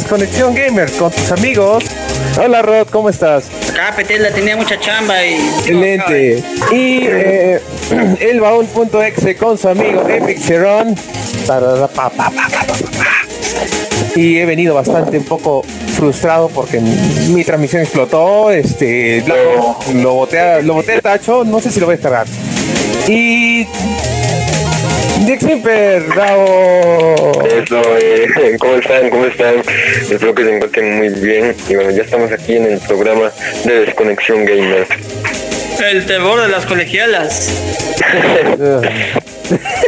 Desconexión Gamer con tus amigos. Hola Rod, ¿cómo estás? Acá Petela tenía mucha chamba y. Excelente. Y eh, el baúl.exe con su amigo Epic Cerón. Y he venido bastante un poco frustrado porque mi transmisión explotó. Este, lo, lo boté, a- lo boté al tacho, no sé si lo voy a descargar. Y. Dick Simper, bravo. Eso, eh, ¿cómo están? ¿Cómo están? Espero que se encuentren muy bien. Y bueno, ya estamos aquí en el programa de Desconexión Gamer. El terror de las colegialas.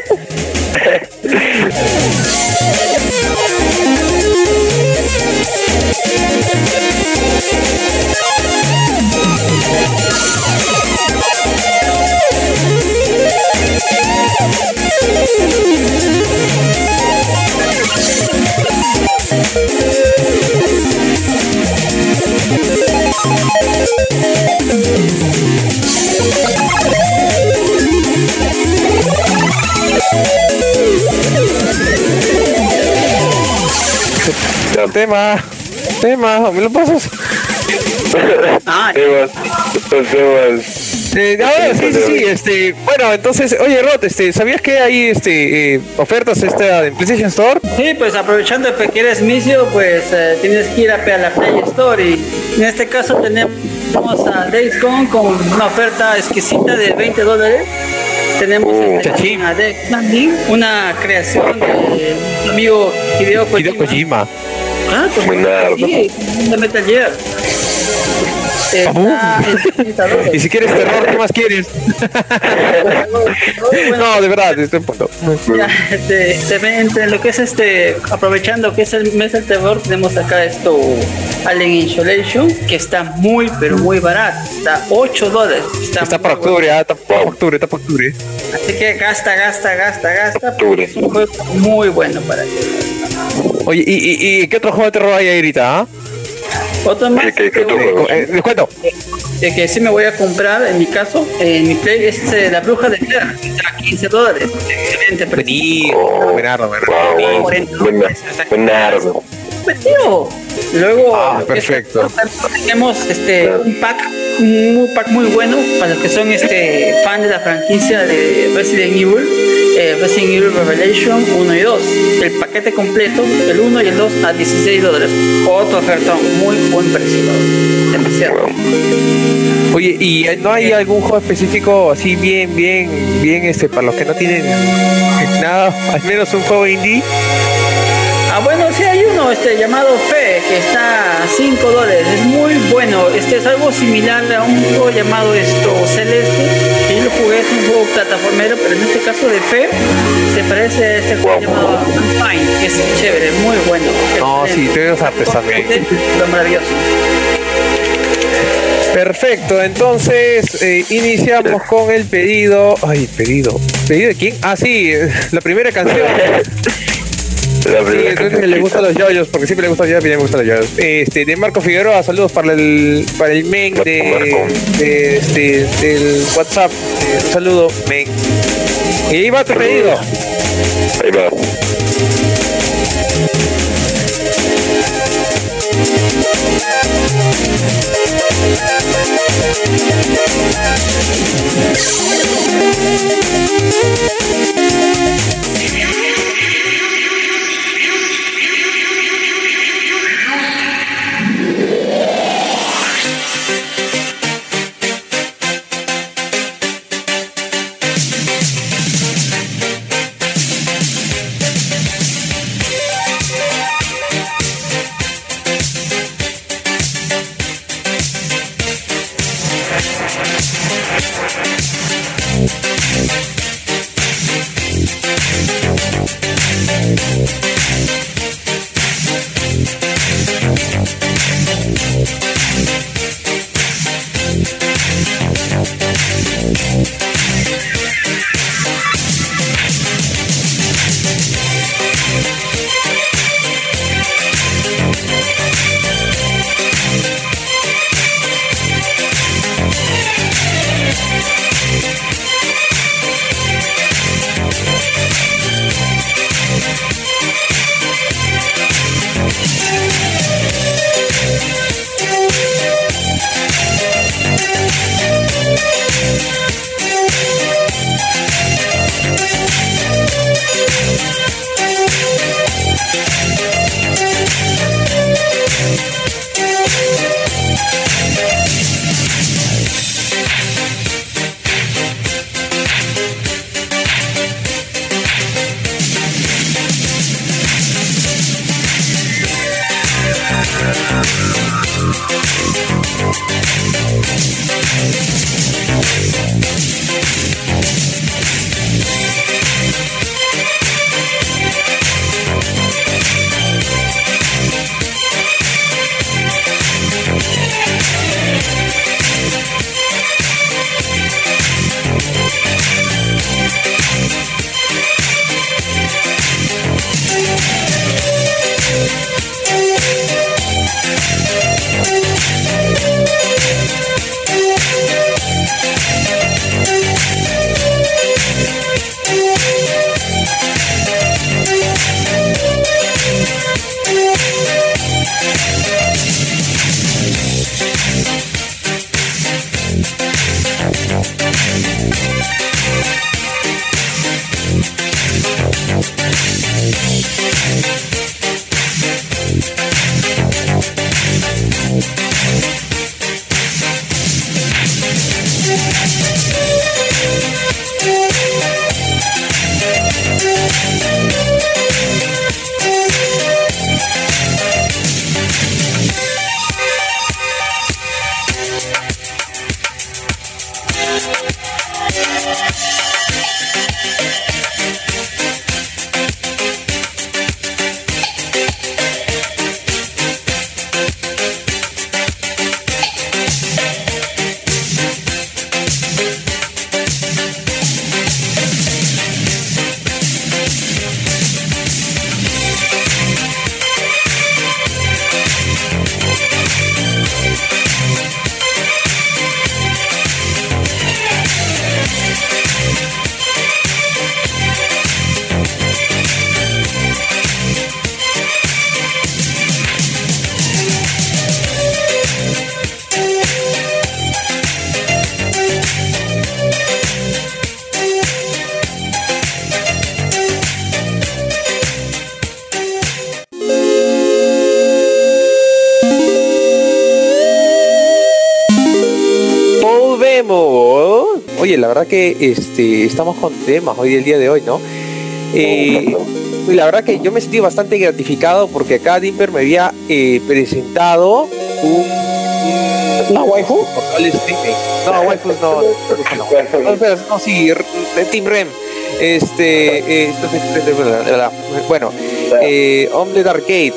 Tema, tema, ¿me lo pasas? Ah, Eh, ah, sí, sí, sí, este, bueno, entonces, oye, Rod, este, ¿sabías que hay este eh, ofertas esta en PlayStation Store? sí, pues aprovechando que quieres misio, pues eh, tienes que ir a, a la Play Store. Y en este caso tenemos a Days Gone con una oferta exquisita de 20 dólares. Tenemos Oh. este, a Death Stranding, una creación de mi amigo Hideo Kojima. Hideo Kojima. Ah, pues Buenardo. sí, de Metal Gear. Está en 30 dólares. Y si quieres terror, ¿qué más quieres? no, de verdad, estoy en punto. Ya, este, entre lo que es este, aprovechando que es el mes del terror, tenemos acá esto, Alien Isolation, que está muy, pero muy barato, está 8 dólares. Está, Está para octubre, ah, está para octubre, está para octubre. bueno. Así que gasta, gasta, gasta, gasta, Octubre. es un juego muy bueno para ti. Oye, ¿y, y, y qué otro juego de terror hay ahorita? ah? Otro más ¿Qué- qué- qué? Eh, les cuento. eh, que sí me voy a comprar, en mi caso, en mi play, es eh, La Bruja de Blair, a 15 dólares. Excelente precio. Vení, Oh, buenardo. Pues, Luego, Ah, lo que es- perfecto. tenemos este un pack, un pack muy bueno para los que son este fan de la franquicia de Resident Evil, eh, Resident Evil Revelation 1 y 2. El paquete completo, el 1 y el 2 a 16 dólares. Otro ofertón, muy buen precio. Demasiado. Oye, ¿y no hay algún juego específico así bien, bien, bien, este, para los que no tienen nada, al menos un juego indie? Ah, bueno, sí hay uno este, llamado Fe, que está a 5 dólares. Es muy bueno. Este es algo similar a un juego llamado esto Celeste. que Yo lo jugué, es un juego plataformero, pero en este caso de Fe se parece a este juego llamado Unfine, que es chévere, muy bueno. No, sí, Excelente. te veo artes también. Lo maravilloso. Perfecto, entonces eh, iniciamos con el pedido. Ay, pedido. ¿Pedido de quién? Ah, sí, la primera canción. Sí, creo le gustan los yoyos, porque siempre le gustan los yoyos, a mí me gustan los yoyos. Este, de Marco Figueroa, saludos para el, para el men de, este, del WhatsApp. Eh, saludo, men. Y ahí va tu pedido. Ahí va. Que este, estamos con temas hoy el día de hoy, ¿no? Eh, la verdad que yo me sentí bastante gratificado porque acá Dimper me había eh, presentado un, ¿Una waifu? No, waifu no. No, no, no, sí, Team Rem. Este, eh, bueno, eh, Omelette Arcade.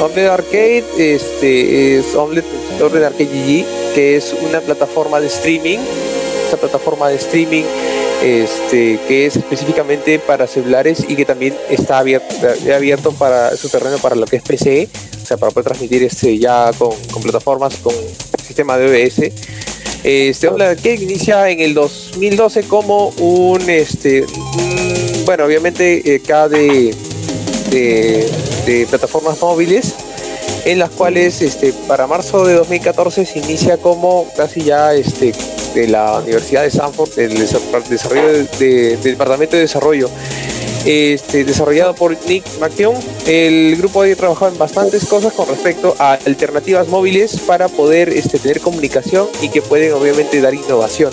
Omelette Arcade este, es Omelette, Omelette Arcade GG, que es una plataforma de streaming plataforma de streaming este, que es específicamente para celulares y que también está abierto, abierto para su terreno para lo que es PC, o sea, para poder transmitir este, ya con, plataformas, con sistema de OBS. Este habla que inicia en el 2012 como un, este, bueno, obviamente eh, cada de, de, plataformas móviles en las cuales este, para marzo de 2014 se inicia como casi ya este, de la Universidad de Sanford, el desarrollo del Departamento de Desarrollo, este, desarrollado por Nick McKeown. El grupo ha trabajado en bastantes cosas con respecto a alternativas móviles para poder este, tener comunicación y que pueden obviamente dar innovación.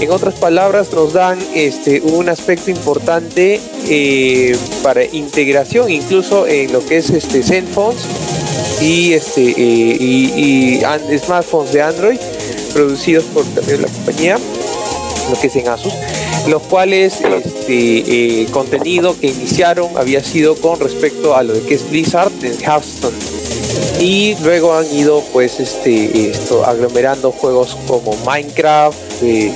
En otras palabras, nos dan este, un aspecto importante eh, para integración, incluso en lo que es este, Zenphones y, este, eh, y smartphones de Android producidos por la compañía, lo que es en Asus, los cuales este eh, contenido que iniciaron había sido con respecto a lo que es Blizzard en Hearthstone. Y luego han ido pues este esto aglomerando juegos como Minecraft eh,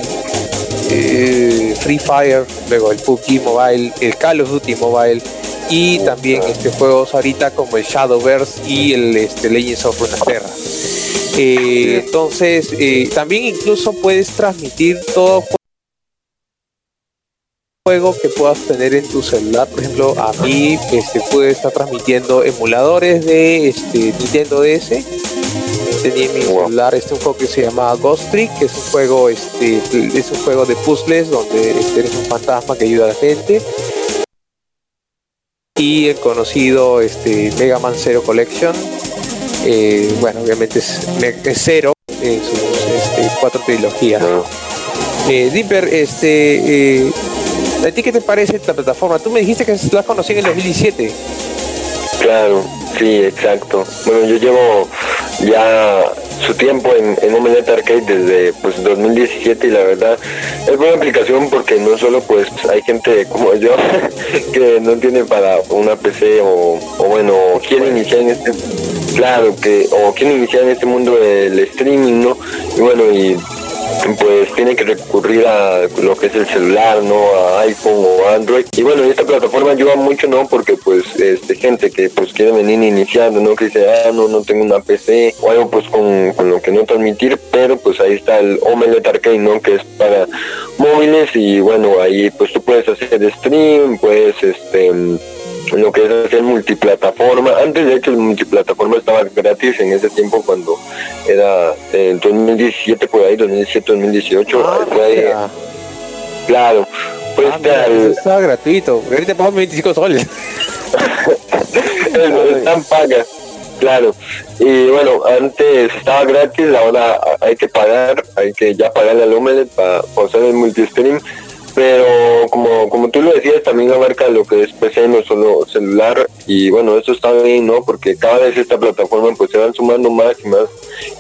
eh, Free Fire luego el PUBG Mobile el Call of Duty Mobile y también este juegos ahorita como el Shadowverse y el este, Legends of Runeterra eh, entonces, eh, también incluso puedes transmitir todo juego que puedas tener en tu celular. Por ejemplo, a mí este, puede estar transmitiendo emuladores de este, Nintendo DS. Tenía en mi celular este un juego que se llama Ghost Trick, que es un juego, este, es un juego de puzzles donde este, eres un fantasma que ayuda a la gente. Y el conocido este, Mega Man Zero Collection, eh, bueno, obviamente es, cero en sus este, cuatro trilogías. Eh, Dipper, este, eh, ¿a ti qué te parece esta plataforma? Tú me dijiste que la conocí en el 2017. Claro, sí, exacto. Bueno, yo llevo ya su tiempo en, en Omelette Arcade desde pues 2017 y la verdad es buena aplicación porque no solo pues hay gente como yo que no tiene para una PC o, o bueno quiere iniciar en este claro que o quiere iniciar en este mundo del streaming no y bueno y pues tiene que recurrir a lo que es el celular, ¿no? A iPhone o Android. Y bueno, esta plataforma ayuda mucho, ¿no? Porque pues este gente que pues quiere venir iniciando, ¿no? Que dice, ah, no, no tengo una PC o algo pues con, con lo que no transmitir, pero pues ahí está el Omelette Arcade, ¿no? Que es para móviles y bueno, ahí pues tú puedes hacer stream, puedes este lo que es hacer multiplataforma. Antes de hecho el multiplataforma estaba gratis en ese tiempo cuando era en 2017 por ahí, 2017, 2018. Ah, claro. Pues ah, estaba gratuito. Ahorita pago 25 soles. están pagas. Claro. Y bueno, antes estaba gratis, ahora hay que pagar, hay que ya pagarle al Omelette para, para usar el multistream pero como, como tú lo decías, también abarca lo que es PC, no solo celular, y bueno, eso está bien, ¿no? Porque cada vez esta plataforma pues se van sumando más y más,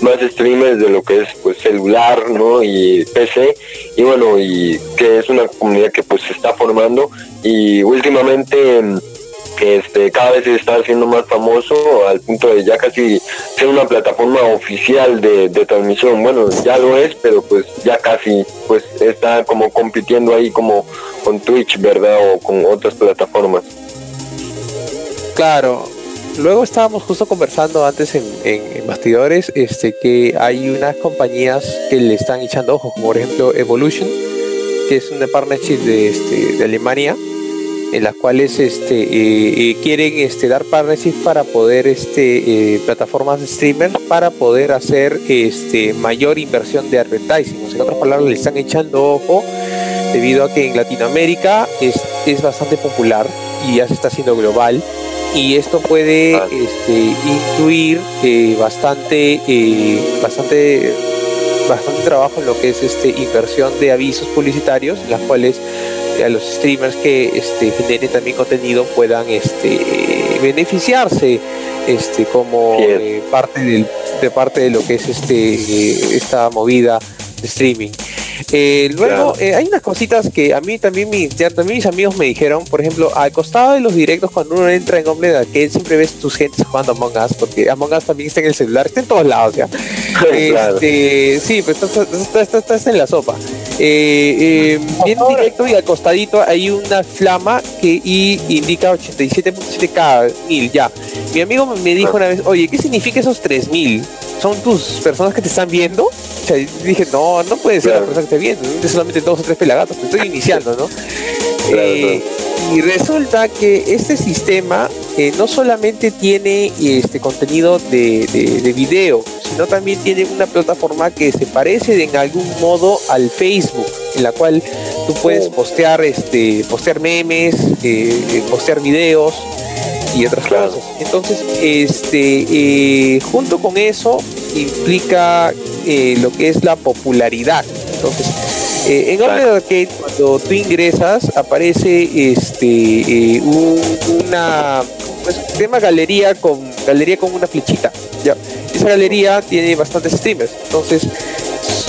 más streamers de lo que es pues celular, ¿no? Y PC, y bueno, y que es una comunidad que pues se está formando, y últimamente este, cada vez está haciendo más famoso al punto de ya casi ser una plataforma oficial de, transmisión. Bueno, ya lo es, pero pues ya casi pues está como compitiendo ahí como con Twitch, ¿verdad? O con otras plataformas. Claro. Luego estábamos justo conversando antes en, en, bastidores este, que hay unas compañías que le están echando ojos, como por ejemplo Evolution, que es una partnership de, este, de Alemania, en las cuales este, eh, eh, quieren este, dar partnership para poder, este, eh, plataformas de streamer, para poder hacer este, mayor inversión de advertising. en otras palabras, le están echando ojo debido a que en Latinoamérica es, es bastante popular y ya se está haciendo global. Y esto puede este, incluir bastante, bastante bastante trabajo en lo que es este inversión de avisos publicitarios, en las cuales a los streamers que este, generen también contenido puedan este, beneficiarse este, como eh, parte del, de parte de lo que es este, eh, esta movida de streaming. Eh, luego, eh, hay unas cositas que a mí también, mi, también mis amigos me dijeron, por ejemplo, al costado de los directos, cuando uno entra en Hombre de Arcade, siempre ves tus gentes jugando Among Us, porque Among Us también está en el celular, está en todos lados ya. este, sí, pues estás en la sopa. Eh, bien directo y al costadito hay una flama que y indica 87.7K mil ya. Mi amigo me dijo una vez, oye, ¿qué significa esos 3000? ¿Son tus personas que te están viendo? Dije, no, no puede ser la persona que viendo, es solamente dos o tres pelagatos, estoy iniciando, ¿no? Eh, y resulta que este sistema eh, no solamente tiene este contenido de, de, video, sino también tiene una plataforma que se parece en algún modo al Facebook, en la cual tú puedes oh. postear, este, postear memes, eh, postear videos y otras cosas. Entonces, este, junto con eso implica eh, lo que es la popularidad. Entonces, eh, en Hombre Arcade, cuando tú ingresas, aparece este eh, una pues, tema galería con galería con una flechita. Ya. Esa galería tiene bastantes streamers. Entonces,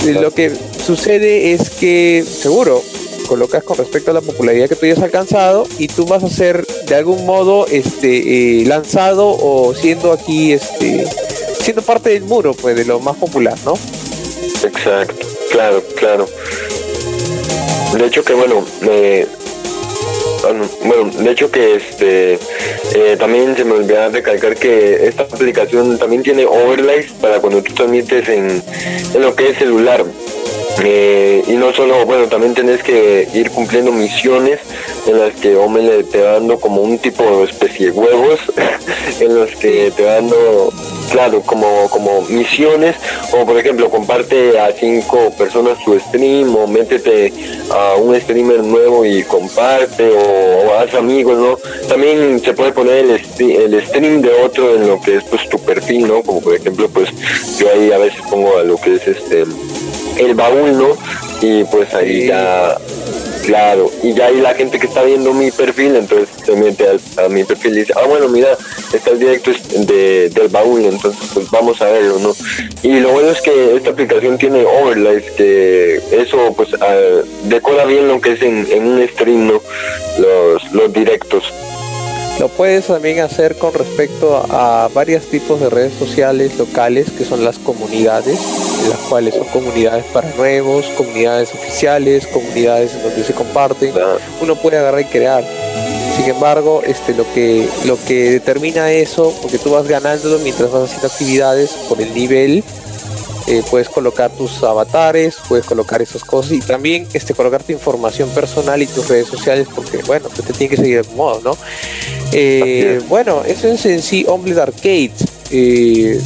lo que sucede es que, seguro, colocas con respecto a la popularidad que tú hayas alcanzado y tú vas a ser de algún modo este lanzado o siendo aquí este siendo parte del muro, pues, de lo más popular, ¿no? Exacto, claro, claro. De hecho que bueno, eh, bueno, de hecho que este eh, también se me olvidaba recalcar que esta aplicación también tiene overlays para cuando tú transmites en, en lo que es celular. Eh, y no solo, bueno, también tenés que ir cumpliendo misiones en las que Omele te va dando como un tipo de especie de huevos, en los que te va dando, claro, como, como misiones, o por ejemplo, comparte a cinco personas tu stream, o métete a un streamer nuevo y comparte, o, haz amigos, ¿no? También se puede poner el, el stream de otro en lo que es pues tu perfil, ¿no? Como por ejemplo, pues yo ahí a veces pongo a lo que es este el baúl, ¿no? Y pues ahí ya, claro, y ya hay la gente que está viendo mi perfil, entonces se mete a, mi perfil y dice, ah, bueno, mira, está el directo de, del baúl, entonces pues vamos a verlo, ¿no? Y lo bueno es que esta aplicación tiene overlays, que eso pues decora bien lo que es en, en un stream, ¿no? Los, los directos. Lo puedes también hacer con respecto a, varios tipos de redes sociales locales que son las comunidades, las cuales son comunidades para nuevos, comunidades oficiales, comunidades en donde se comparten. Uno puede agarrar y crear. Sin embargo, este, lo que lo que determina eso, porque tú vas ganándolo mientras vas haciendo actividades por el nivel eh, puedes colocar tus avatares, puedes colocar esas cosas y también este, colocar tu información personal y tus redes sociales porque, bueno, pues te tiene que seguir de algún modo, ¿no? Eh, bueno, eso es en sí Omelette Arcade. Eh,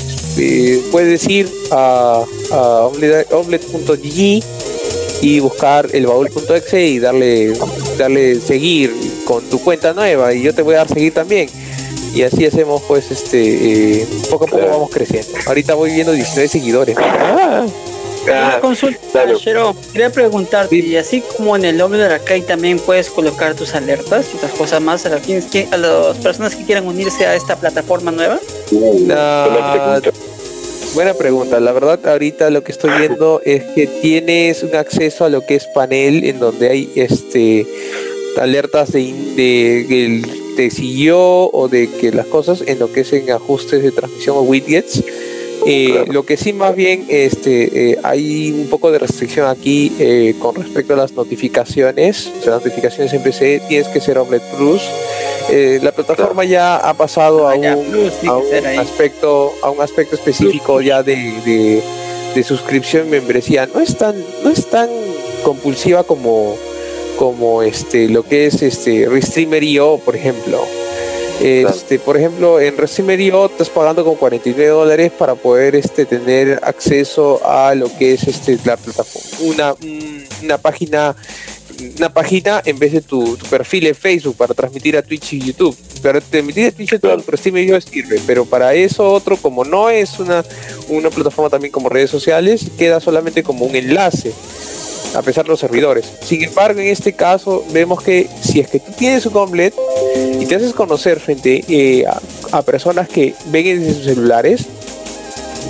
puedes ir a, a y buscar el baúl.exe y darle, darle seguir con tu cuenta nueva y yo te voy a dar seguir también. Y así hacemos pues este eh, poco a poco vamos creciendo. Ahorita voy viendo 19 seguidores. Ah, una consulta, Quería preguntarte, y así como en el de la Arcade también puedes colocar tus alertas y otras cosas más a, a las personas que quieran unirse a esta plataforma nueva. buena pregunta. La verdad, ahorita lo que estoy viendo es que tienes un acceso a lo que es panel, en donde hay este alertas de, de, te siguió o de que las cosas en lo que es en ajustes de transmisión o widgets eh, lo que sí más bien este, eh, hay un poco de restricción aquí eh, con respecto a las notificaciones. las notificaciones en PC tienes que ser Omelette Plus. la plataforma ya ha pasado a, un, aspecto a un aspecto específico ya de, de, suscripción membresía. No es tan, no es tan compulsiva como, como este, lo que es este Restreamer.io, por ejemplo. Este, por ejemplo, en Recimerio estás pagando con 49 dólares para poder este, tener acceso a lo que es este, la plataforma, una, una página una página en vez de tu, perfil en Facebook para transmitir a Twitch y YouTube. Para transmitir a Twitch y YouTube, por Steam sirve, pero para eso otro, como no es una, una plataforma también como redes sociales, queda solamente como un enlace a pesar de los servidores. Sin embargo, en este caso vemos que si es que tú tienes un complet y te haces conocer frente eh, a, personas que ven en sus celulares,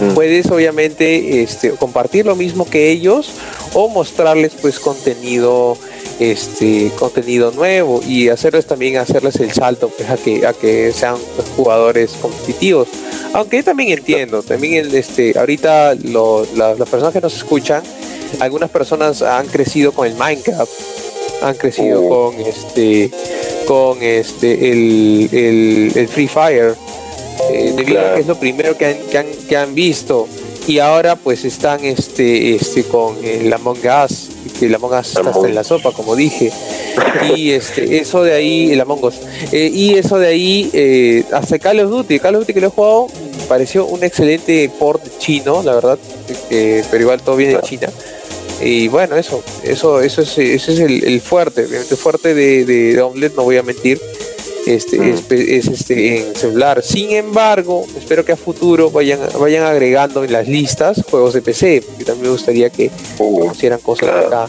mm. puedes obviamente este, compartir lo mismo que ellos o mostrarles pues contenido este contenido nuevo y hacerles también hacerles el salto pues, a que a que sean jugadores competitivos. Aunque también entiendo también el, este ahorita las personas que nos escuchan algunas personas han crecido con el Minecraft, han crecido oh. con este con este el, el, Free Fire, eh, debido a que es lo primero que han, que han, que han visto. Y ahora pues están este este con el Among Us que el está hasta en la sopa como dije. Y este eso de ahí el Among Us. Eh, y eso de ahí eh, hasta Call of Duty. Call of Duty que lo he jugado pareció un excelente port chino la verdad pero igual todo viene de China. Y bueno, eso, eso, eso es, ese es el, fuerte, el fuerte de, de, Omelette, no voy a mentir, este, mm. es, este, en celular. Sin embargo, espero que a futuro vayan, vayan agregando en las listas juegos de PC, porque también me gustaría que conocieran cosas acá.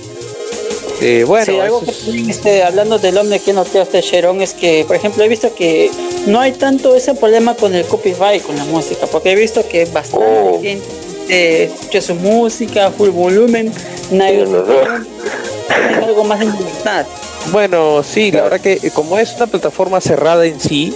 Eh, bueno, algo que este, hablando del hombre que notaste, Sharon, es que, por ejemplo, he visto que no hay tanto ese problema con el copyright, con la música, porque he visto que bastante oh. gente escucha su música, full volumen, nadie algo más en libertad. Bueno, sí, la verdad que eh, como es una plataforma cerrada en sí,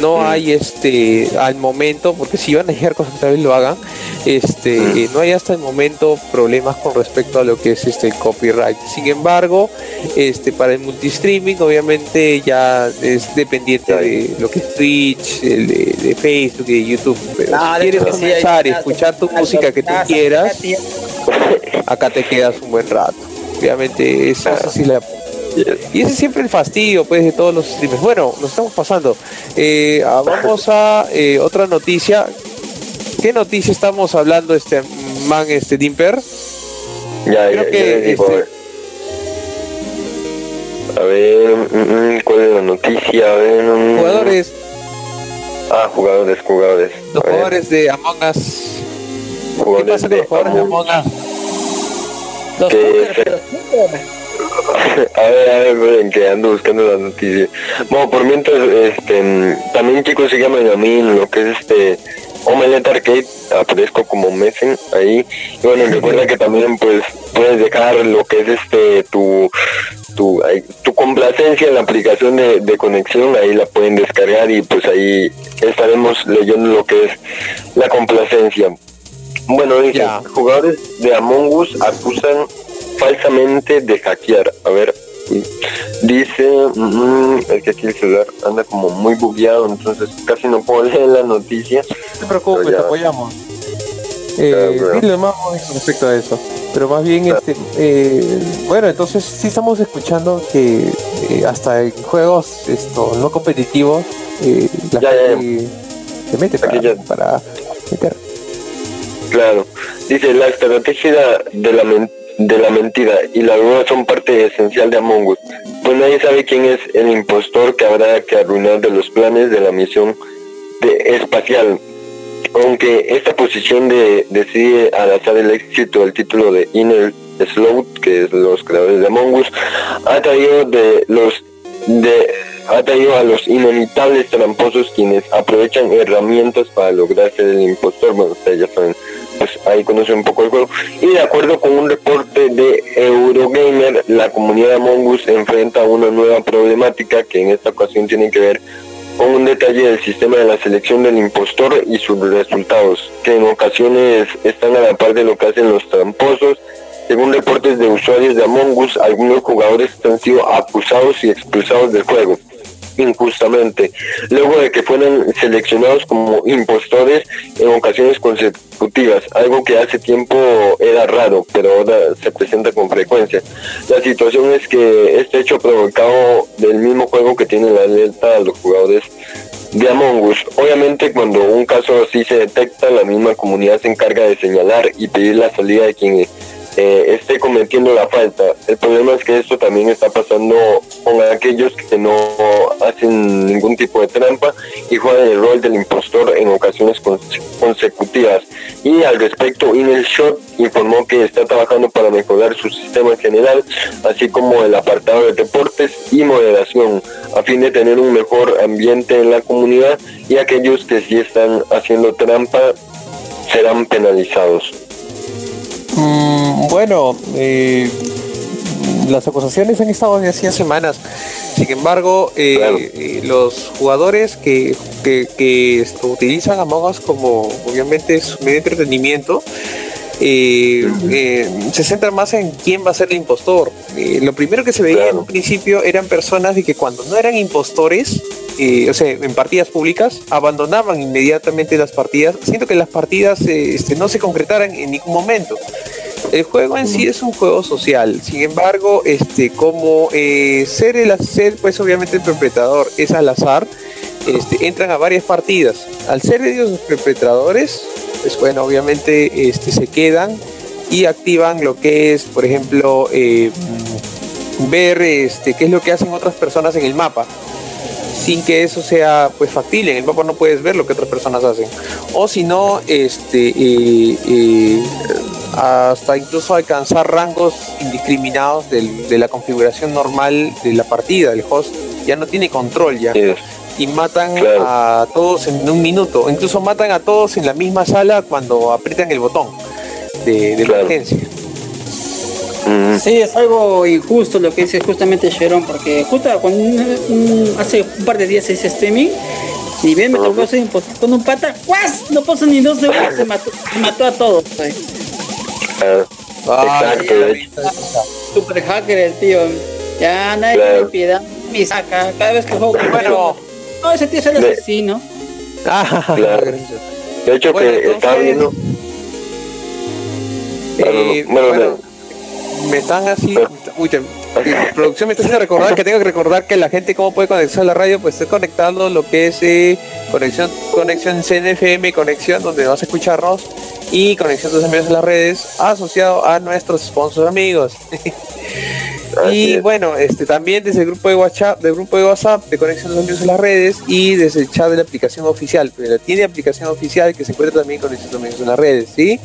no mm. hay este al momento, porque si van a dejar cosas que también lo hagan, este, mm. eh, no hay hasta el momento problemas con respecto a lo que es este copyright. Sin embargo, este para el multistreaming obviamente ya es dependiente de lo que es Twitch, de, Facebook y de YouTube. Pero ah, si quieres comenzar y escuchar tu música que tú quieras, acá te quedas un buen rato. Obviamente esa, sí la y ese es siempre el fastidio pues de todos los streamers. Bueno, nos estamos pasando. Eh, ah, vamos a eh, otra noticia. ¿Qué noticia estamos hablando este man este Dimper? Ya, Creo que este a ver, mm, mm, ¿cuál es la noticia? A ver, mm. jugadores. Ah, jugadores, jugadores. Los jugadores de Among Us. ¿Qué pasa con los jugadores de Among Us? Los a ver, a ver, que ando buscando la noticia. Bueno, por mientras, este, también chicos, síganme a mí en lo que es este Omelette Arcade, aparezco como Messen ahí. Y bueno, recuerda que también pues puedes dejar lo que es este tu tu, tu complacencia en la aplicación de, conexión, ahí la pueden descargar y pues ahí estaremos leyendo lo que es la complacencia. Bueno, dice, jugadores de Among Us acusan falsamente de hackear. A ver, dice mm, el que aquí el celular anda como muy bugueado, entonces casi no puedo leer la noticia. No te preocupes, te apoyamos. Eh, dile más respecto a eso. Pero más bien, este, eh, bueno, entonces sí estamos escuchando que eh, hasta en juegos esto no competitivos eh, la gente se mete para, para meter. Claro, dice la estrategia de la de la mentira y la duda son parte esencial de Among Us, pues nadie sabe quién es el impostor que habrá que arruinar de los planes de la misión de espacial. aunque esta posición de, decide al azar el éxito del título de Inner Sloth, que es los creadores de Among Us, ha traído de los de ha traído a los inimitables tramposos quienes aprovechan herramientas para lograr ser el impostor. Bueno, ustedes ya saben, pues ahí conocen un poco el juego. Y de acuerdo con un reporte de Eurogamer, la comunidad de Among Us enfrenta una nueva problemática que en esta ocasión tiene que ver con un detalle del sistema de la selección del impostor y sus resultados, que en ocasiones están a la par de lo que hacen los tramposos. Según reportes de usuarios de Among Us, algunos jugadores han sido acusados y expulsados del juego injustamente, luego de que fueran seleccionados como impostores en ocasiones consecutivas, algo que hace tiempo era raro, pero ahora se presenta con frecuencia. La situación es que este hecho provocado del mismo juego que tiene la alerta a los jugadores de Among Us. Obviamente cuando un caso así se detecta, la misma comunidad se encarga de señalar y pedir la salida de quien eh, esté cometiendo la falta. El problema es que esto también está pasando con aquellos que no hacen ningún tipo de trampa y juegan el rol del impostor en ocasiones consecutivas. Y al respecto, Inel Shot informó que está trabajando para mejorar su sistema en general, así como el apartado de deportes y moderación, a fin de tener un mejor ambiente en la comunidad y aquellos que sí están haciendo trampa serán penalizados. Bueno, eh, las acusaciones han estado desde hacía semanas. Sin embargo, eh, eh, los jugadores que, que, utilizan Among Us como obviamente su medio de entretenimiento, se centran más en quién va a ser el impostor. lo primero que se veía en un principio eran personas de que cuando no eran impostores, o sea, en partidas públicas, abandonaban inmediatamente las partidas, siento que las partidas este, no se concretaran en ningún momento. El juego en sí es un juego social, sin embargo, este, como eh, ser el ser, pues obviamente el perpetrador es al azar, este, entran a varias partidas. Al ser ellos los perpetradores, pues bueno, obviamente este, se quedan y activan lo que es, por ejemplo, eh, ver este, qué es lo que hacen otras personas en el mapa sin que eso sea pues factible. En el mapa no puedes ver lo que otras personas hacen. O si no, este, eh, hasta incluso alcanzar rangos indiscriminados de la configuración normal de la partida. El host ya no tiene control ya. Y matan a todos en un minuto. Incluso matan a todos en la misma sala cuando aprietan el botón de, de emergencia. Sí, es algo injusto lo que dice justamente Sharon, porque justo cuando hace un par de días ese streaming, y bien me tocó ser con un pata, ¡guas! No pasó ni dos segundos, se mató, se mató a todos. Ah, exacto, super hacker el tío. Ya nadie claro. me piedad, me saca cada vez que juego. Bueno, no, ese tío es el asesino. Ah, claro. De hecho, bueno, que entonces, estaba viendo. Eh, bueno, bueno, me están así. Uy, te, producción me está haciendo recordar que tengo que recordar que la gente cómo puede conectarse a la radio, pues estoy conectando lo que es eh, conexión, conexión CNFM, conexión donde vas a escucharnos y conexión de tus amigos en las redes asociado a nuestros sponsors amigos. y bueno, este también desde el grupo de WhatsApp, del grupo de WhatsApp de conexión de los amigos en las redes y desde el chat de la aplicación oficial. Pero tiene aplicación oficial que se encuentra también con los amigos en las redes, ¿sí?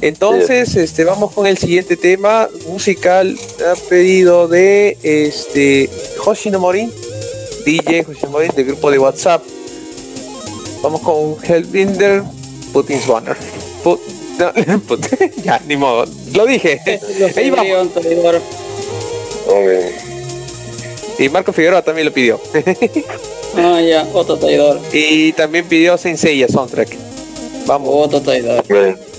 Entonces, este, vamos con el siguiente tema musical ha pedido de este Hoshinomori, DJ Hoshinomori del grupo de WhatsApp. Vamos con Hellbinder Putin's Banner. ya, ni modo. Lo dije. Ahí vamos. Y Marco Figueroa también lo pidió. ah, ya, otro traidor. Y también pidió Senseiya Soundtrack. Vamos. Otro traidor.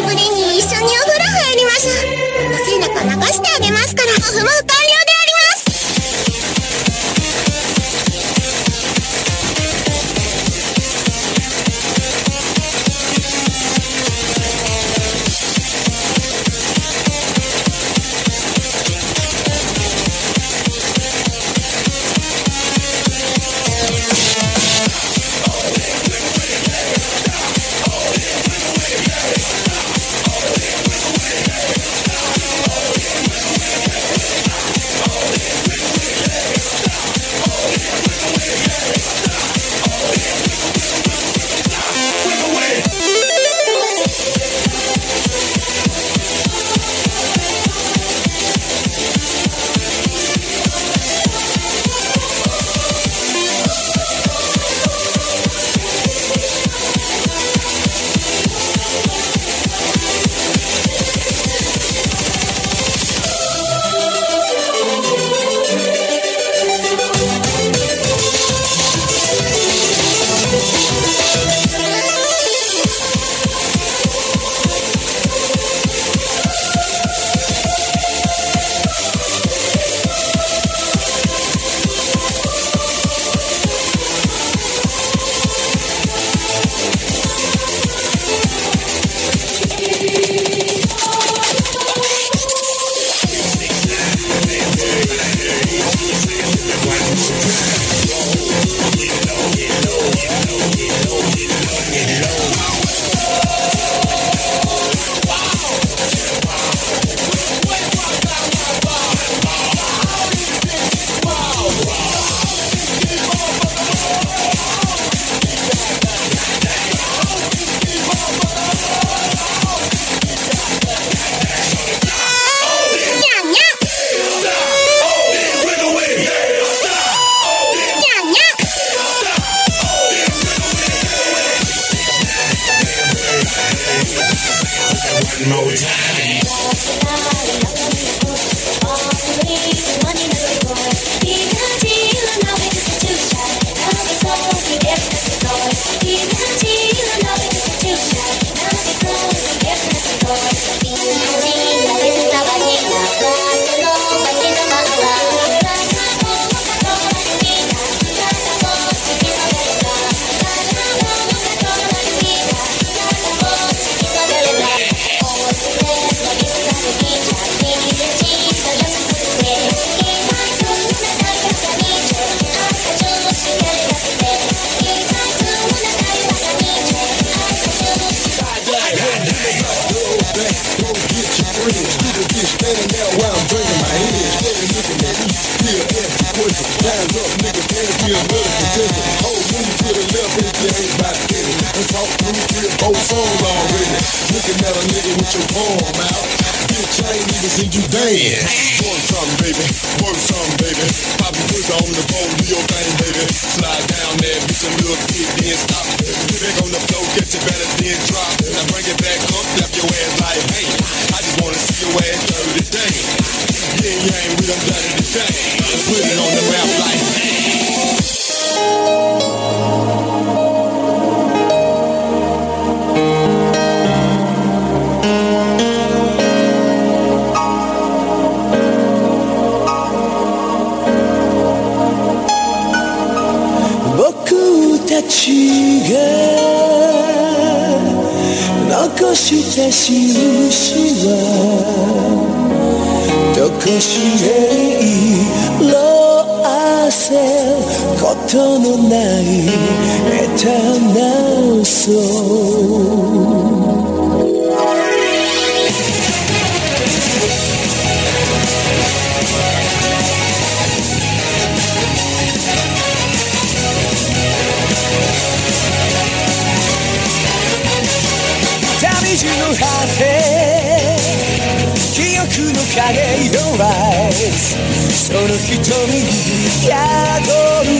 しぶりに一緒にお風呂入りましょう。背中流してあげますから、オフも完その瞳に宿る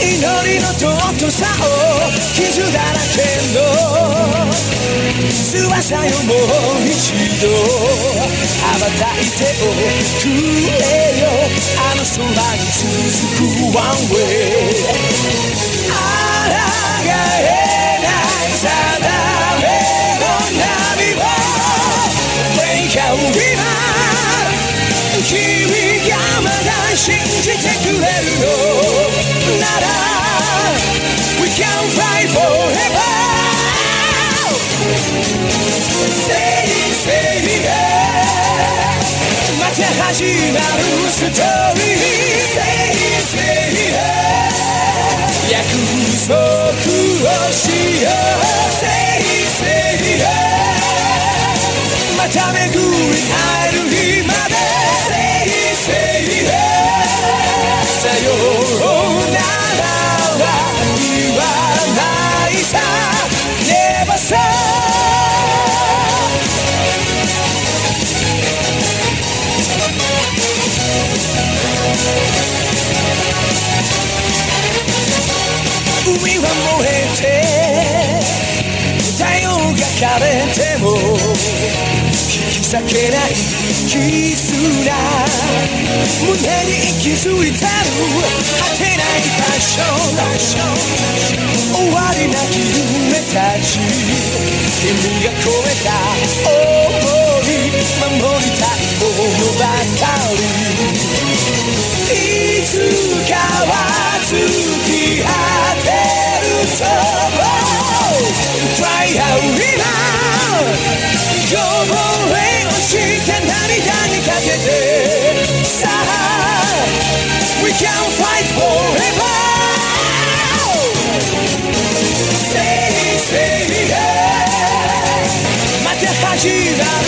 祈りの尊さを傷だらけの翼よもう一度羽ばたいておくれよあの空に続くワンウェイ抗えないさだじてくれるのなら We can fly forever. Say say yeah また始まるストーリー Say say yeah. 約束をしよう Say say yeah. また巡り会える日までさようならは言わないさ。Never say 海は燃えて太陽が枯れても情けない胸に息づいてる果てないパッション終わりなき夢たち。君が超えた想い守りたいものばかりいつかは月果てると。Say, say, yeah. 마태하시라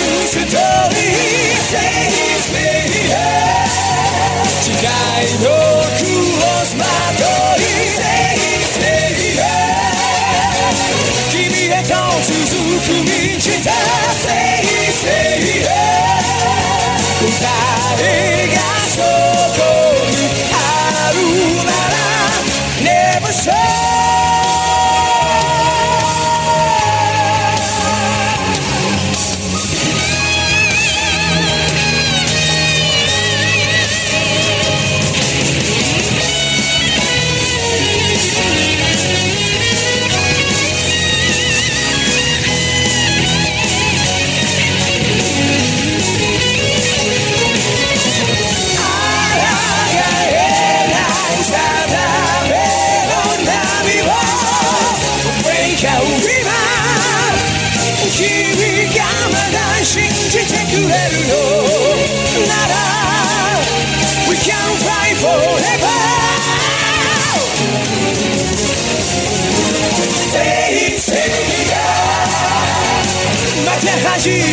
また始まる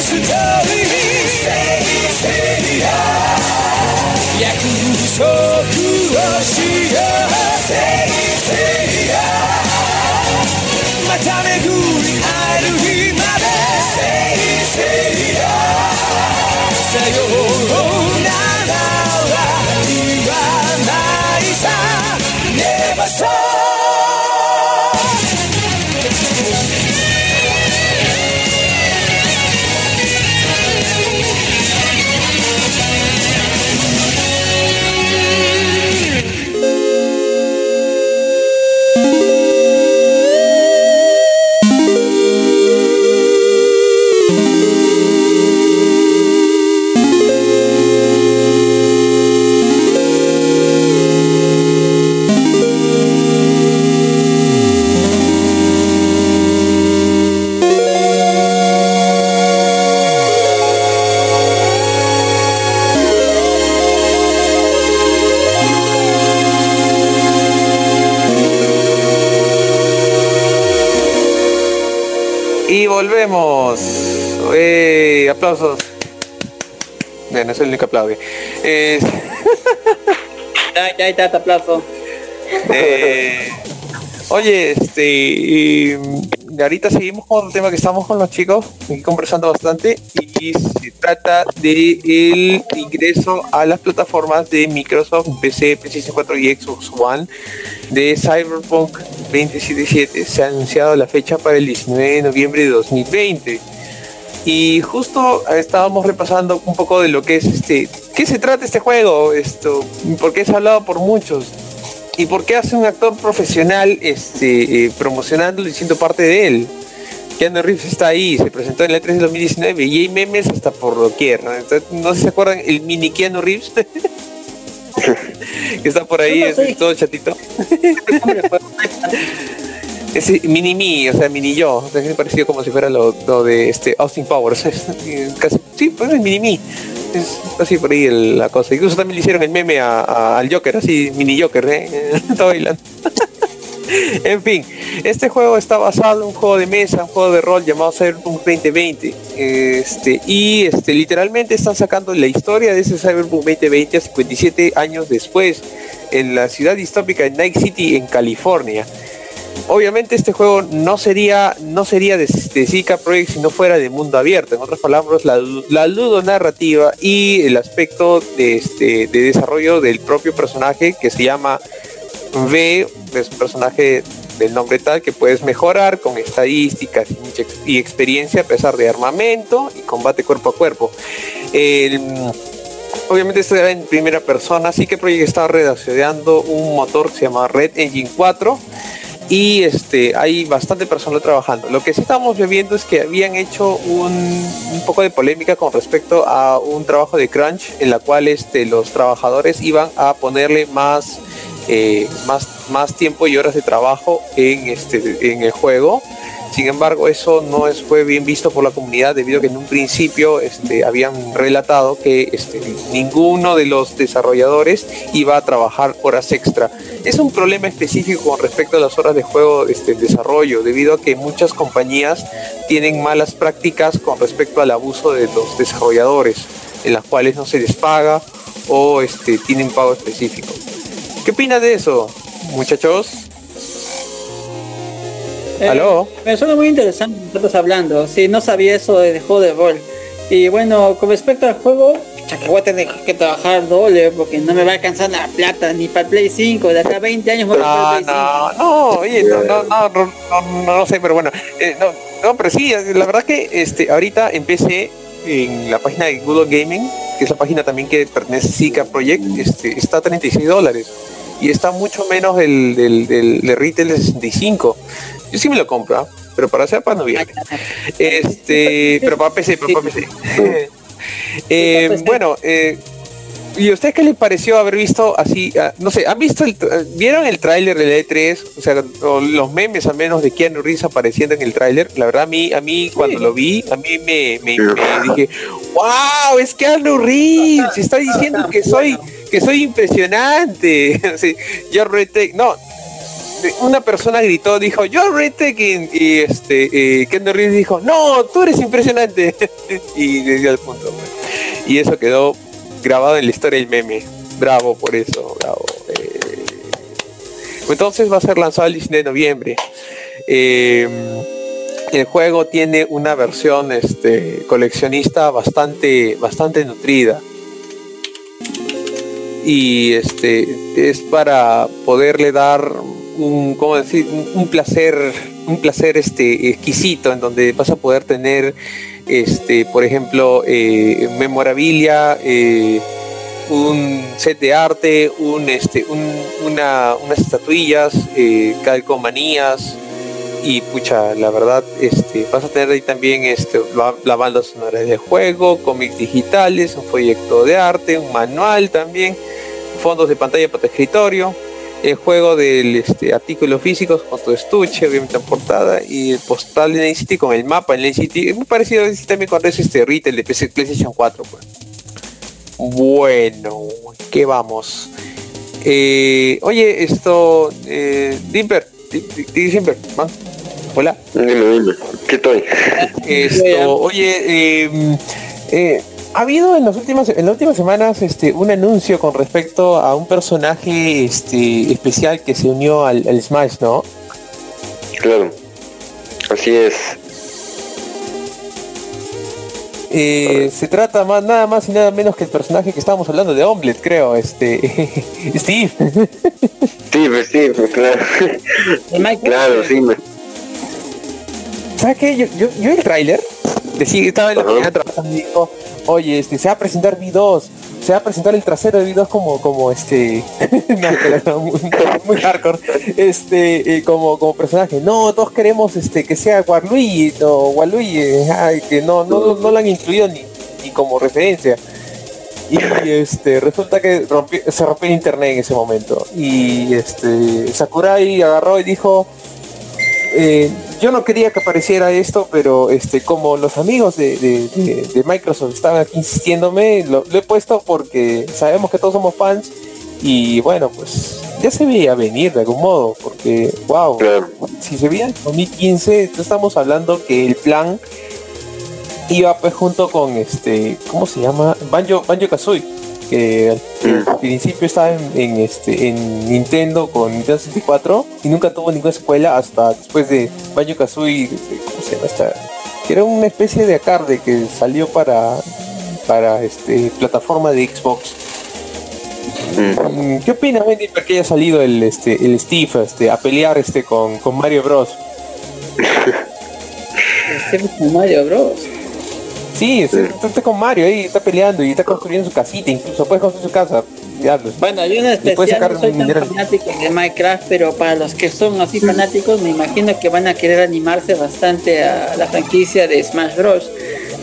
ストーリー Aplausos. Bueno, es el único aplaude. Eh, Ya, ya está, te aplauso. eh, oye, este, y, ahorita seguimos con el tema que estamos con los chicos, aquí conversando bastante, y se trata de el ingreso a las plataformas de Microsoft, PC, PC 4 y Xbox One de Cyberpunk 2077. Se ha anunciado la fecha para el 19 de noviembre de 2020. Y justo estábamos repasando un poco de lo que es este, ¿qué se trata este juego? Esto, porque es hablado por muchos. ¿Y por qué hace un actor profesional este, eh, promocionándolo y siendo parte de él? Keanu Reeves está ahí, se presentó en la 3 de 2019 y hay memes hasta por doquier. ¿no? Entonces, no sé si se acuerdan el mini Keanu Reeves. que está por ahí, no es todo chatito. Es mini me, o sea, mini yo. Parecido como si fuera lo, de este Austin Powers. Casi, sí, pues es mini me. Es así por ahí la cosa. Incluso también le hicieron el meme a- al Joker, así, mini Joker, ¿eh? Bailando. en fin, este juego está basado en un juego de mesa, un juego de rol llamado Cyberpunk 2020. Este, y este, literalmente están sacando la historia de ese Cyberpunk 2020 a 57 años después, en la ciudad distópica de Night City, en California. Obviamente este juego no sería no sería de, de Zika Project si no fuera de mundo abierto. En otras palabras, la, la ludonarrativa y el aspecto de, este, de desarrollo del propio personaje que se llama V, es un personaje del nombre tal que puedes mejorar con estadísticas y, experiencia a pesar de armamento y combate cuerpo a cuerpo. El- obviamente esto era en primera persona, así que Project estaba redaccionando un motor que se llama Red Engine 4 y este hay bastante personal trabajando. Lo que sí estamos viendo es que habían hecho un, un poco de polémica con respecto a un trabajo de crunch en la cual este, los trabajadores iban a ponerle más, eh, más, más tiempo y horas de trabajo en, este, en el juego Sin embargo, eso no es, fue bien visto por la comunidad debido a que en un principio este, habían relatado que este, ninguno de los desarrolladores iba a trabajar horas extra. Es un problema específico con respecto a las horas de juego este, desarrollo, debido a que muchas compañías tienen malas prácticas con respecto al abuso de los desarrolladores, en las cuales no se les paga o este, tienen pago específico. ¿Qué opinas de eso, muchachos? Eh, ¿Aló? Me suena muy interesante estás hablando. Sí, no sabía eso de juego de rol. Y bueno, con respecto al juego, que voy a tener que trabajar doble porque no me va a alcanzar la plata ni para el Play 5. De acá a 20 años voy a Play 5. no, no, oye, no, no, no, no, no, no, no sé, pero bueno, eh, no, no, pero sí, la verdad que este, ahorita empecé en la página de Google Gaming, que es la página también que pertenece a Zika Project, este, está a 36 dólares y está mucho menos del, del, del, del retail de 65. Yo sí me lo compro, ¿ah? pero para hacer para noviembre. Este, pero para PC, pero para PC. Eh, bueno, eh, ¿y a usted qué le pareció haber visto así? ah, no sé, ¿han visto el, vieron el tráiler del E3? O sea, o los memes al menos de Keanu Reeves apareciendo en el tráiler. La verdad a mí, a mí cuando lo vi, a mí me, me- me dije, wow, es Keanu Reeves, se está diciendo que soy que soy impresionante. Sí, yo rete, no, de- una persona gritó, dijo, yo Retec y, y, este eh, Keanu Reeves dijo, no, tú eres impresionante. y le dio el punto. pues. Y eso quedó grabado en la historia del meme. Bravo por eso, bravo. Eh, entonces va a ser lanzado el 19 de noviembre. Eh, el juego tiene una versión este, coleccionista bastante, bastante nutrida y este es para poderle dar un cómo decir un, placer un placer este exquisito en donde vas a poder tener este por ejemplo eh, memorabilia eh, un set de arte un este un- una, unas estatuillas eh, calcomanías y pucha la verdad este vas a tener ahí también este la, la banda sonora del juego cómics digitales un proyecto de arte un manual también fondos de pantalla para tu escritorio, el juego del este, artículos físicos con tu estuche, obviamente en portada, y el postal de Lane City con el mapa en Lane City. Es muy parecido a también cuando es este retail de PC, PlayStation 4. Pues. Bueno, ¿qué vamos? Eh, oye, esto, eh, Dimper, Di- Di- Di- Dimper, ¿ah? hola. Dime, dime. ¿Qué estoy? Esto, oye, eh, eh, ha habido en las últimas en las últimas semanas este un anuncio con respecto a un personaje este especial que se unió al, al Smash, ¿no? Claro. Así es. Eh, se trata más nada más y nada menos que el personaje que estábamos hablando de Omelette, creo, este Steve. Sí, pues sí, pues claro. Claro, sí. me- ¿Sabes qué? Yo, yo, yo el tráiler, decía, estaba en la mañana trabajando y dijo, oye, este, se va a presentar V2, se va a presentar el trasero de V2 como, como este, no, muy, hardcore, este, eh, como, como personaje. No, todos queremos este, que sea Waluigi, o Waluigi, que no, no, no lo han incluido ni, ni como referencia. Y este, resulta que se rompió el internet en ese momento. Y este, Sakurai agarró y dijo, eh, yo no quería que apareciera esto, pero este, como los amigos de, de- de- de Microsoft estaban aquí insistiéndome, lo, lo he puesto porque sabemos que todos somos fans y bueno, pues ya se veía venir de algún modo, porque wow, Claro. si se veía en 2015, entonces estamos hablando que el plan iba pues junto con este, ¿cómo se llama? Banjo, Banjo Kazooie, que al Mm. principio estaba en, en, este en Nintendo con Nintendo 64 y nunca tuvo ninguna secuela hasta después de Banjo Kazooie, ¿cómo se llama esta? Que era una especie de arcade que salió para para este plataforma de Xbox. Mm. ¿Qué opinas, Wendy, porque haya salido el este el Steve este, a pelear este con, con Mario Bros? Steve con Mario Bros. Sí, está, está con Mario ahí, está peleando y está construyendo su casita, incluso puede construir su casa. Diablos. Bueno, hay una Y puede especial, sacar no soy tan mineral. fanático de Minecraft, pero para los que son así fanáticos, me imagino que van a querer animarse bastante a la franquicia de Smash Bros.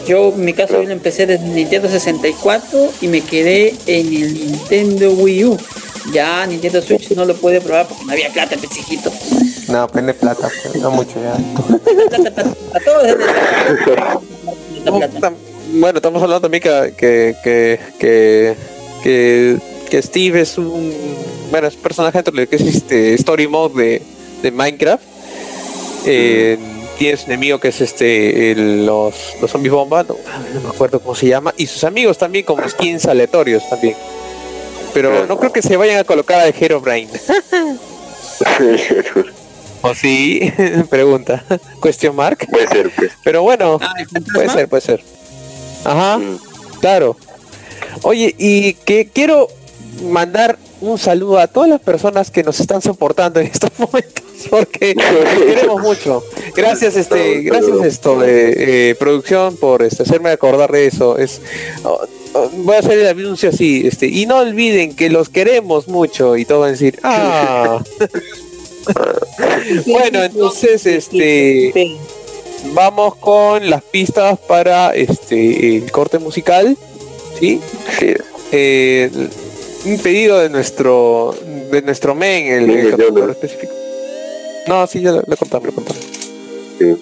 Yo, en mi caso, yo lo empecé desde Nintendo 64 y me quedé en el Nintendo Wii U. Ya Nintendo Switch no lo pude probar porque no había plata, pesijito. No, pene plata, pues, no mucho ya. Plata, plata, a todos plata. Tam- Bueno, estamos hablando también que, que, que, que, que, que Steve es un bueno, es un personaje dentro de lo que es este story mode de, de Minecraft. Eh, Tienes un enemigo que es este el- los, los zombies bomba, no, no me acuerdo cómo se llama, y sus amigos también como skins aleatorios también. Pero no creo que se vayan a colocar a Herobrine. ¿O sí? Pregunta. Question mark. Puede ser, pues. Pero bueno, Ah, puede ser, puede ser. Ajá, Mm. claro. Oye, y que quiero mandar un saludo a todas las personas que nos están soportando en estos momentos, porque los queremos mucho. Gracias, este, gracias esto de eh, producción por este, hacerme acordar de eso. Es, oh, oh, voy a hacer el anuncio así, este, y no olviden que los queremos mucho y todo van a decir, ah. bueno, entonces, este, vamos con las pistas para este el corte musical sí Sí. Eh, un pedido de nuestro de nuestro men el, Sí, el lo- específico no sí ya lo, lo contamos lo contamos sí.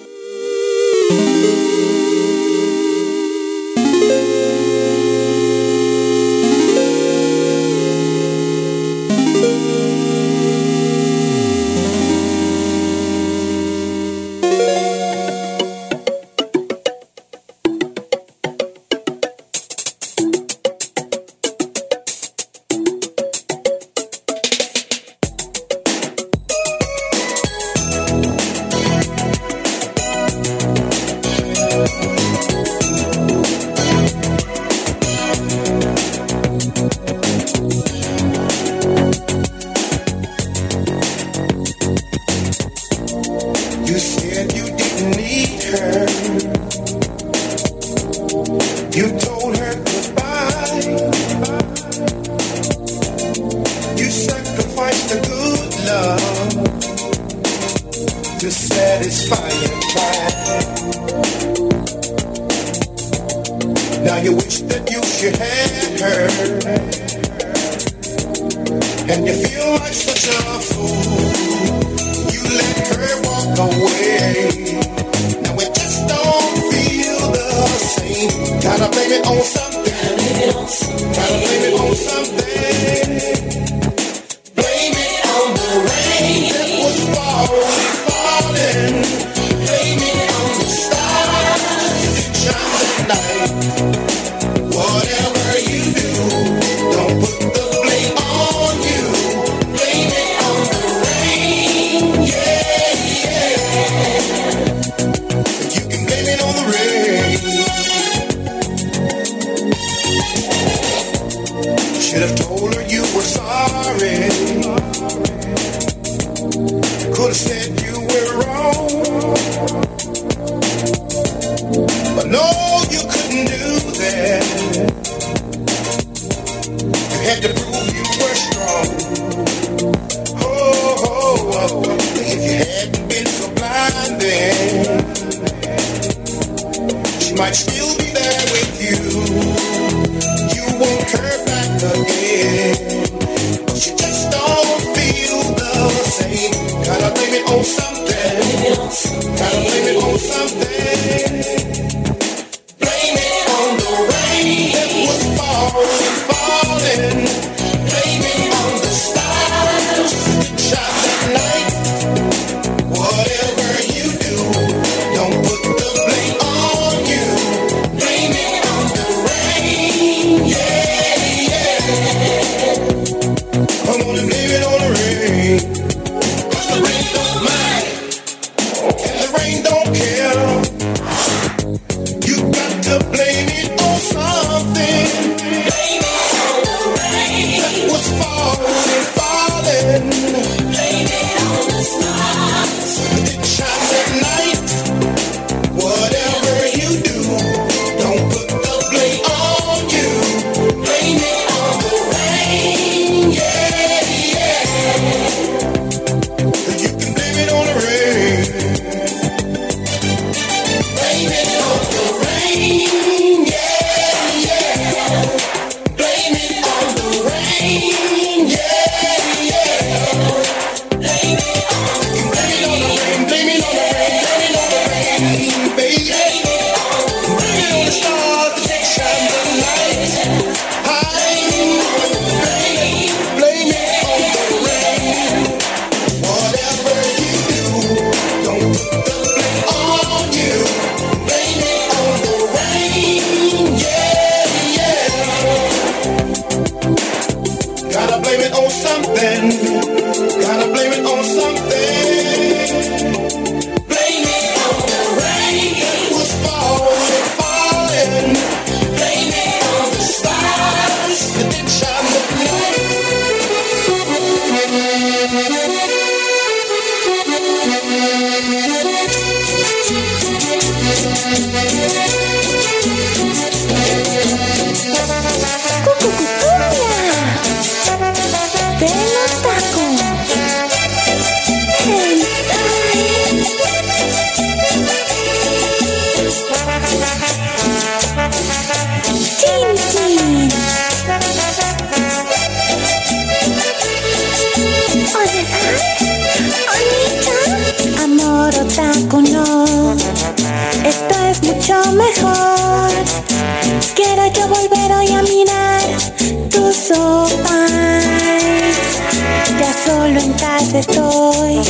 Ya solo en casa estoy,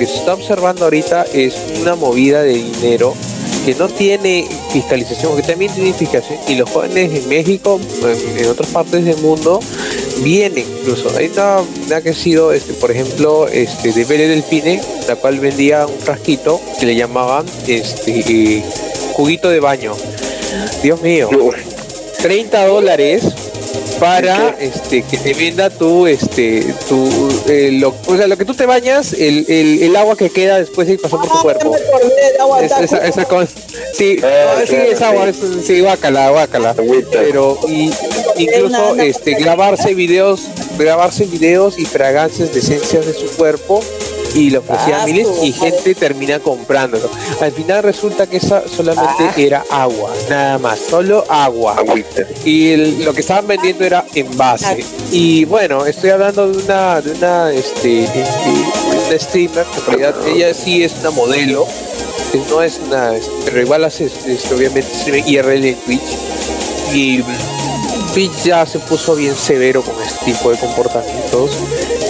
que se está observando ahorita es una movida de dinero que no tiene fiscalización, que también tiene fiscalización, y los jóvenes en México, en, en otras partes del mundo, vienen incluso. Hay una, una que ha sido, este, por ejemplo, este, de Belle del Pine, la cual vendía un frasquito que le llamaban este, eh, juguito de baño. Dios mío, 30 dólares para este que te venda tu este tu eh, lo, o sea, lo que tú te bañas el, el, el agua que queda después de pasar por tu cuerpo. Es- esa, esa cosa- sí, Ah, no, sí es agua sí. es- sí guácala guácala. Pero y, incluso este grabarse videos grabarse videos y fragancias de esencias de su cuerpo y lo ofrecían Ah, miles y gente termina comprándolo. Al final resulta que esa solamente Ah. era agua nada más solo agua. Agüita. y el- lo que estaban vendiendo era envase. Y bueno estoy hablando de una de una este una streamer que en realidad ella sí es una modelo no es una pero igual hace este, obviamente IRL en Twitch. Y Twitch ya se puso bien severo con este tipo de comportamientos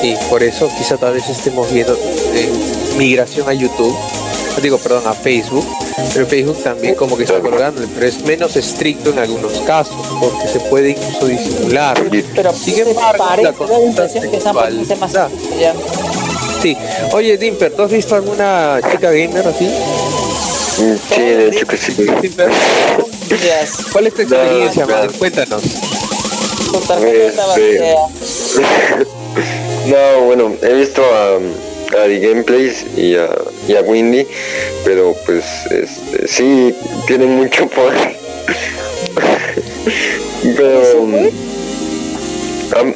y por eso quizá tal vez estemos viendo eh, migración a YouTube digo perdón a Facebook pero Facebook también como que está colgándole pero es menos estricto en algunos casos porque se puede incluso disimular Pero Sin embargo, la impresión que más sí oye Dimper ¿tú has visto alguna chica gamer así? Sí, de hecho que sí. Dimper, Yes, ¿cuál es tu experiencia No, no. cuéntanos tu tarjeta Este. No, bueno, he visto a, a The Gameplays y a, y a Windy, pero pues este, sí, tienen mucho poder. pero... am-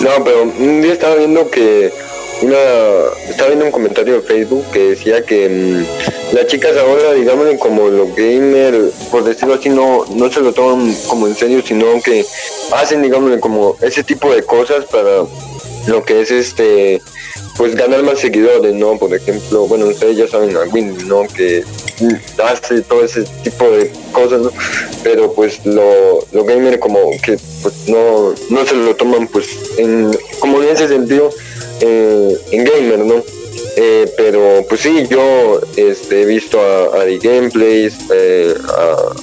no, pero un día estaba viendo que una estaba viendo un comentario de Facebook que decía que mm, las chicas ahora digamos como los gamer por decirlo así no no se lo toman como en serio sino que hacen digamos como ese tipo de cosas para lo que es este pues ganar más seguidores no por ejemplo bueno ustedes ya saben a Windy no que hace todo ese tipo de cosas no pero pues lo, lo gamer como que pues no no se lo toman pues en como en ese sentido eh, en gamer no Eh, pero pues sí yo este he visto a, a The Gameplays eh,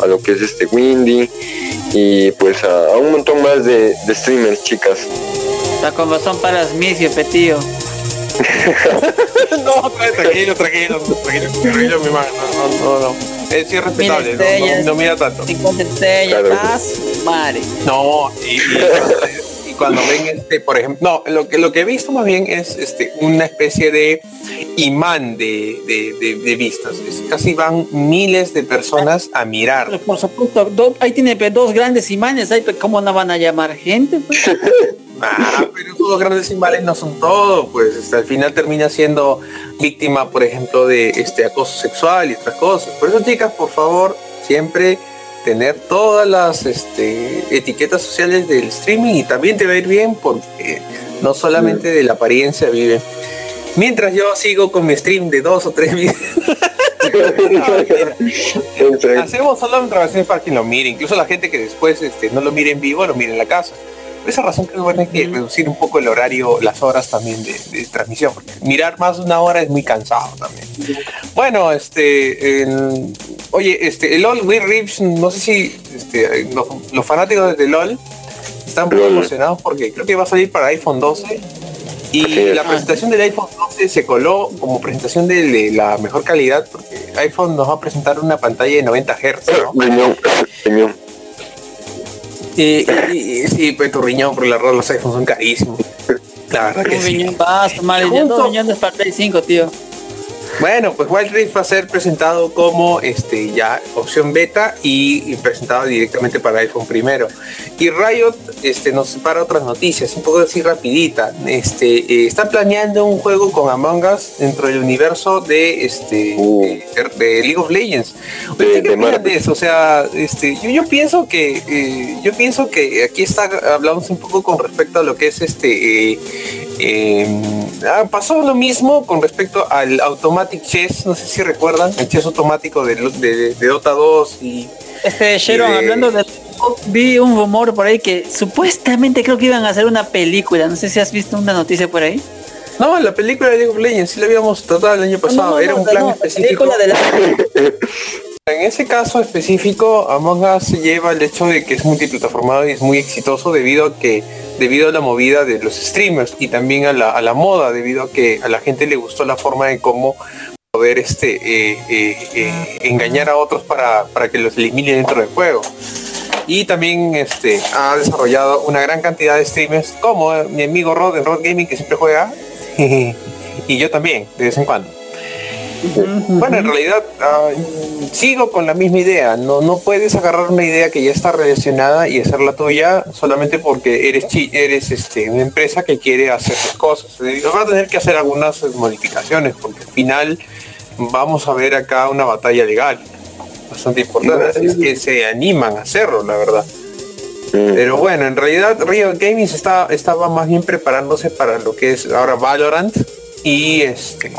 a, lo que es este Windy y pues a, un montón más de streamers chicas Está con razón para las misio, petío. no, tranquilo, tranquilo, tranquilo, tranquilo, mi hermano. No, no, no. Es sí es respetable, Mira, no, no, estrellas. no mira tanto. 50 estrellas, Claro. más, madre. No, y, y- y cuando ven este, por ejemplo, no, lo que lo que he visto más bien es este una especie de imán de, de, de- de vistas. Es- casi van miles de personas a mirar. Por supuesto, do- ahí tiene pe, dos grandes imanes, ahí, pe, ¿cómo no van a llamar gente? pues? Ah, pero todos los grandes imanes no son todo, pues este, al final termina siendo víctima, por ejemplo, de este acoso sexual y otras cosas. Por eso, chicas, por favor, siempre tener todas las este, etiquetas sociales del streaming y también te va a ir bien porque no solamente de la apariencia vive. Mientras yo sigo con mi stream de dos o tres videos. Hacemos solo grabaciones para quien lo mire, incluso la gente que después este, no lo mire en vivo, lo mire en la casa. Por esa razón creo que van a que reducir un poco el horario, las horas también de, de transmisión, porque mirar más de una hora es muy cansado también. Bueno, este, el- oye, este, el LOL Will Rips, no sé si este, los, los fanáticos de LOL están muy emocionados porque creo que va a salir para iPhone 12 y la presentación del iPhone 12 se coló como presentación de, de la mejor calidad porque iPhone nos va a presentar una pantalla de 90 Hz, ¿no? Y, y- sí, pues tu riñón, por la verdad los iPhones son carísimos. La verdad que sí. vas, madre, ya dos riñones para Play 5, tío. Bueno, pues Wild Rift va a ser presentado como este ya opción beta y, y presentado directamente para iPhone primero. Y Riot este, nos separa otras noticias, un poco así rapidita. Este, eh, está planeando un juego con Among Us dentro del universo de este Uh. de, de League of Legends. De- ¿Ustedes qué de opinan Marvel. de eso? O sea, este, yo, yo pienso que eh, yo pienso que aquí está hablamos un poco con respecto a lo que es este eh, eh, ah, pasó lo mismo con respecto al Automatic Chess, no sé si recuerdan, el chess automático de, de, de Dota 2 y Este, Sharon, hablando de... Vi un rumor por ahí que supuestamente creo que iban a hacer una película. No sé si has visto una noticia por ahí. no, la película de League of Legends sí la habíamos tratado el año pasado, No, no, era un plan la específico. de la- En ese caso específico, Among Us lleva el hecho de que es multiplataformado y es muy exitoso debido a que debido a la movida de los streamers y también a la, a la moda, debido a que a la gente le gustó la forma de cómo poder este eh, eh, eh, engañar a otros para, para que los elimine dentro del juego. Y también este ha desarrollado una gran cantidad de streamers como mi amigo Rod en Rod Gaming que siempre juega y yo también de vez en cuando. Bueno, en realidad ah, sigo con la misma idea. No, no puedes agarrar una idea que ya está relacionada y hacerla tuya solamente porque eres eres este, una empresa que quiere hacer sus cosas. Eh, Va a tener que hacer algunas modificaciones porque al final vamos a ver acá una batalla legal bastante importante. Así es que se animan a hacerlo, la verdad. Pero bueno, en realidad Riot Gaming está, estaba más bien preparándose para lo que es ahora Valorant y este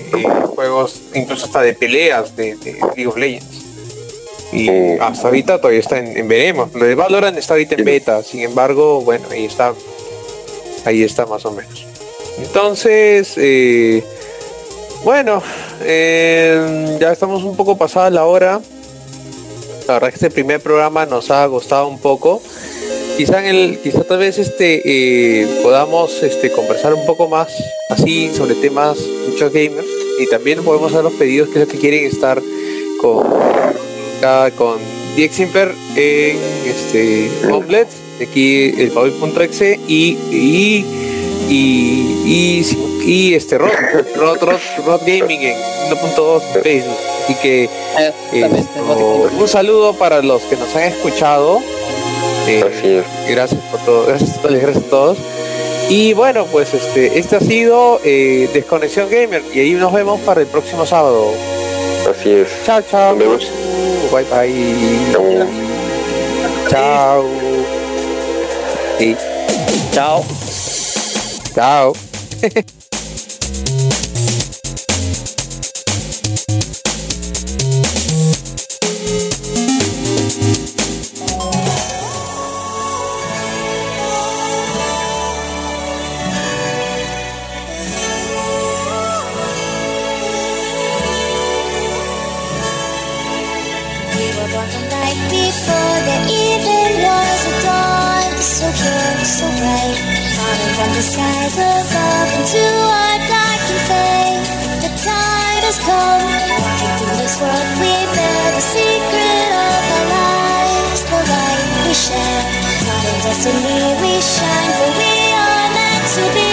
juegos incluso hasta de peleas de, de League of Legends. Y hasta ahorita todavía está en, en veremos. Lo de Valorant está ahorita en beta, sin embargo, bueno, ahí está. Ahí está más o menos. Entonces, eh, bueno, eh, ya estamos un poco pasada la hora. La verdad que este primer programa nos ha gustado un poco. Quizá en el, quizá tal vez este eh, podamos este conversar un poco más así sobre temas muchos gamers y también podemos hacer los pedidos que es que quieren estar con acá con Diex Simper en este Omelette, aquí el Paul.exe y y y, y, y este Rod, Rod, Rod, Rod Gaming en 1.2 en Facebook. Así que Exactamente, esto, un saludo para los que nos han escuchado. Eh, Así es. gracias por todo, gracias a todos, gracias a todos. Y bueno, pues este, este ha sido eh, Desconexión Gamer y ahí nos vemos para el próximo sábado. Así es. Chao, chao. Nos vemos. Bye bye. Chao. Chao. chao. the skies above Into our darkened fate The time has come. Walking through this world we bear The secret of our lives The light we share Not in destiny we shine For we